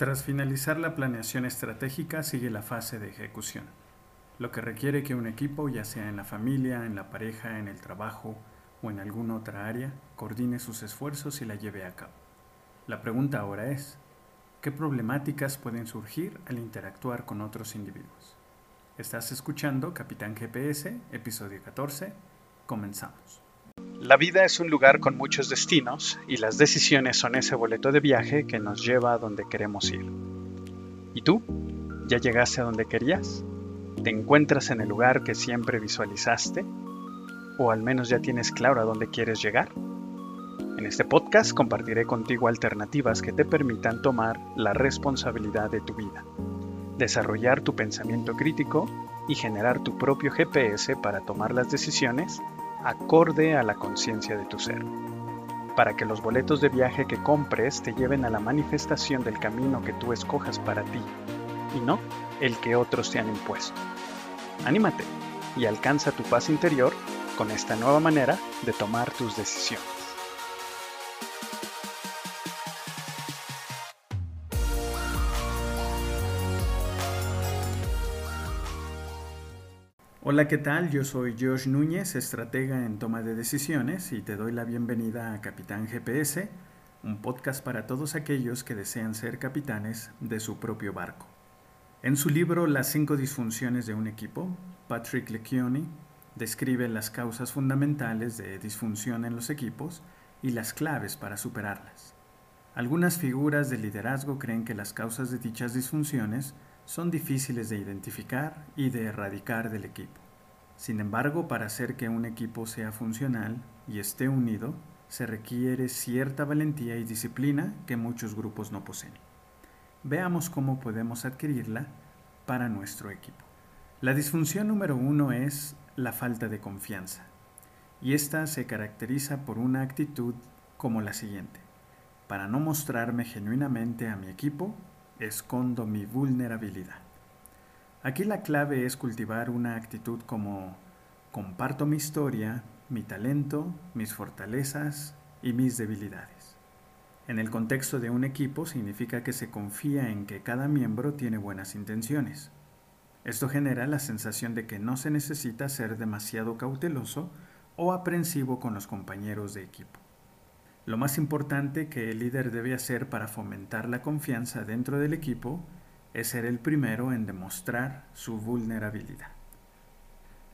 Tras finalizar la planeación estratégica sigue la fase de ejecución, lo que requiere que un equipo, ya sea en la familia, en la pareja, en el trabajo o en alguna otra área, coordine sus esfuerzos y la lleve a cabo. La pregunta ahora es, ¿qué problemáticas pueden surgir al interactuar con otros individuos? Estás escuchando Capitán GPS, episodio 14. Comenzamos. La vida es un lugar con muchos destinos y las decisiones son ese boleto de viaje que nos lleva a donde queremos ir. ¿Y tú? ¿Ya llegaste a donde querías? ¿Te encuentras en el lugar que siempre visualizaste? ¿O al menos ya tienes claro a dónde quieres llegar? En este podcast compartiré contigo alternativas que te permitan tomar la responsabilidad de tu vida, desarrollar tu pensamiento crítico y generar tu propio GPS para tomar las decisiones acorde a la conciencia de tu ser, para que los boletos de viaje que compres te lleven a la manifestación del camino que tú escojas para ti, y no el que otros te han impuesto. Anímate y alcanza tu paz interior con esta nueva manera de tomar tus decisiones. Hola, ¿qué tal? Yo soy Josh Núñez, estratega en toma de decisiones y te doy la bienvenida a Capitán GPS, un podcast para todos aquellos que desean ser capitanes de su propio barco. En su libro Las cinco disfunciones de un equipo, Patrick Leccioni describe las causas fundamentales de disfunción en los equipos y las claves para superarlas. Algunas figuras de liderazgo creen que las causas de dichas disfunciones son difíciles de identificar y de erradicar del equipo. Sin embargo, para hacer que un equipo sea funcional y esté unido, se requiere cierta valentía y disciplina que muchos grupos no poseen. Veamos cómo podemos adquirirla para nuestro equipo. La disfunción número uno es la falta de confianza, y esta se caracteriza por una actitud como la siguiente. Para no mostrarme genuinamente a mi equipo, escondo mi vulnerabilidad. Aquí la clave es cultivar una actitud como comparto mi historia, mi talento, mis fortalezas y mis debilidades. En el contexto de un equipo significa que se confía en que cada miembro tiene buenas intenciones. Esto genera la sensación de que no se necesita ser demasiado cauteloso o aprensivo con los compañeros de equipo. Lo más importante que el líder debe hacer para fomentar la confianza dentro del equipo es ser el primero en demostrar su vulnerabilidad.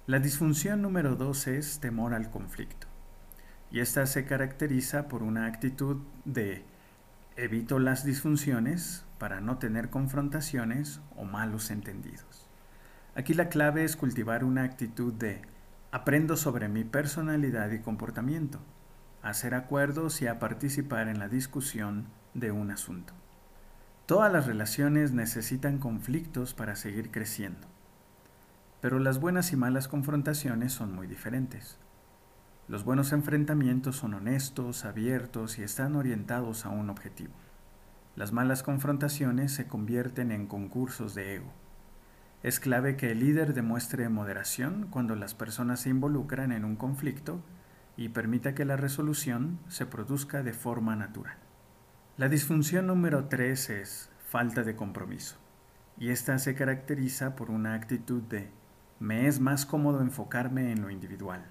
La disfunción número dos es temor al conflicto. Y esta se caracteriza por una actitud de evito las disfunciones para no tener confrontaciones o malos entendidos. Aquí la clave es cultivar una actitud de aprendo sobre mi personalidad y comportamiento, hacer acuerdos y a participar en la discusión de un asunto. Todas las relaciones necesitan conflictos para seguir creciendo, pero las buenas y malas confrontaciones son muy diferentes. Los buenos enfrentamientos son honestos, abiertos y están orientados a un objetivo. Las malas confrontaciones se convierten en concursos de ego. Es clave que el líder demuestre moderación cuando las personas se involucran en un conflicto y permita que la resolución se produzca de forma natural. La disfunción número 3 es falta de compromiso. Y esta se caracteriza por una actitud de me es más cómodo enfocarme en lo individual.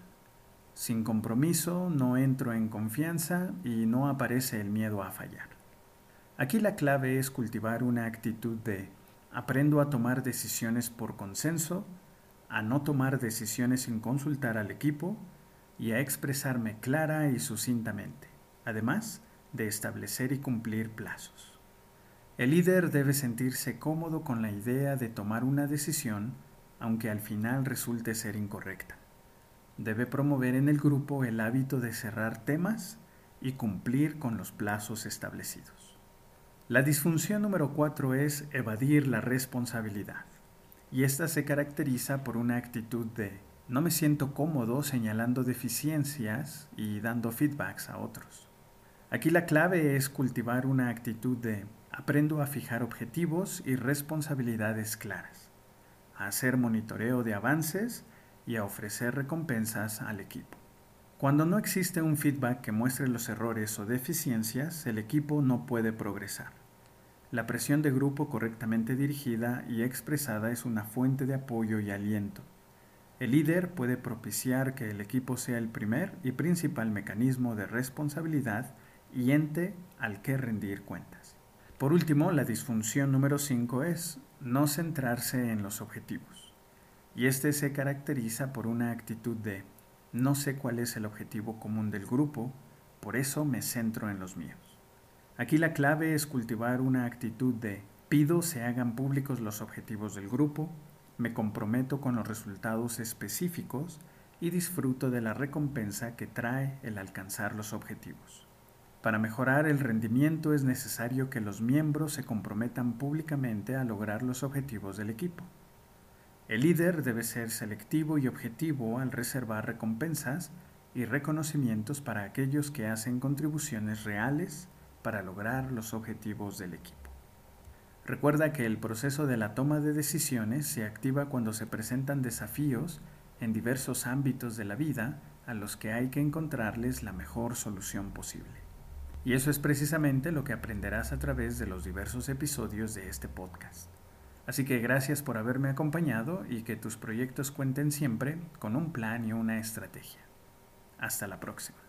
Sin compromiso no entro en confianza y no aparece el miedo a fallar. Aquí la clave es cultivar una actitud de aprendo a tomar decisiones por consenso, a no tomar decisiones sin consultar al equipo y a expresarme clara y sucintamente. Además, de establecer y cumplir plazos. El líder debe sentirse cómodo con la idea de tomar una decisión, aunque al final resulte ser incorrecta. Debe promover en el grupo el hábito de cerrar temas y cumplir con los plazos establecidos. La disfunción número cuatro es evadir la responsabilidad, y esta se caracteriza por una actitud de no me siento cómodo señalando deficiencias y dando feedbacks a otros. Aquí la clave es cultivar una actitud de aprendo a fijar objetivos y responsabilidades claras, a hacer monitoreo de avances y a ofrecer recompensas al equipo. Cuando no existe un feedback que muestre los errores o deficiencias, el equipo no puede progresar. La presión de grupo correctamente dirigida y expresada es una fuente de apoyo y aliento. El líder puede propiciar que el equipo sea el primer y principal mecanismo de responsabilidad y ente al que rendir cuentas. Por último, la disfunción número 5 es no centrarse en los objetivos. Y este se caracteriza por una actitud de no sé cuál es el objetivo común del grupo, por eso me centro en los míos. Aquí la clave es cultivar una actitud de pido se hagan públicos los objetivos del grupo, me comprometo con los resultados específicos y disfruto de la recompensa que trae el alcanzar los objetivos. Para mejorar el rendimiento es necesario que los miembros se comprometan públicamente a lograr los objetivos del equipo. El líder debe ser selectivo y objetivo al reservar recompensas y reconocimientos para aquellos que hacen contribuciones reales para lograr los objetivos del equipo. Recuerda que el proceso de la toma de decisiones se activa cuando se presentan desafíos en diversos ámbitos de la vida a los que hay que encontrarles la mejor solución posible. Y eso es precisamente lo que aprenderás a través de los diversos episodios de este podcast. Así que gracias por haberme acompañado y que tus proyectos cuenten siempre con un plan y una estrategia. Hasta la próxima.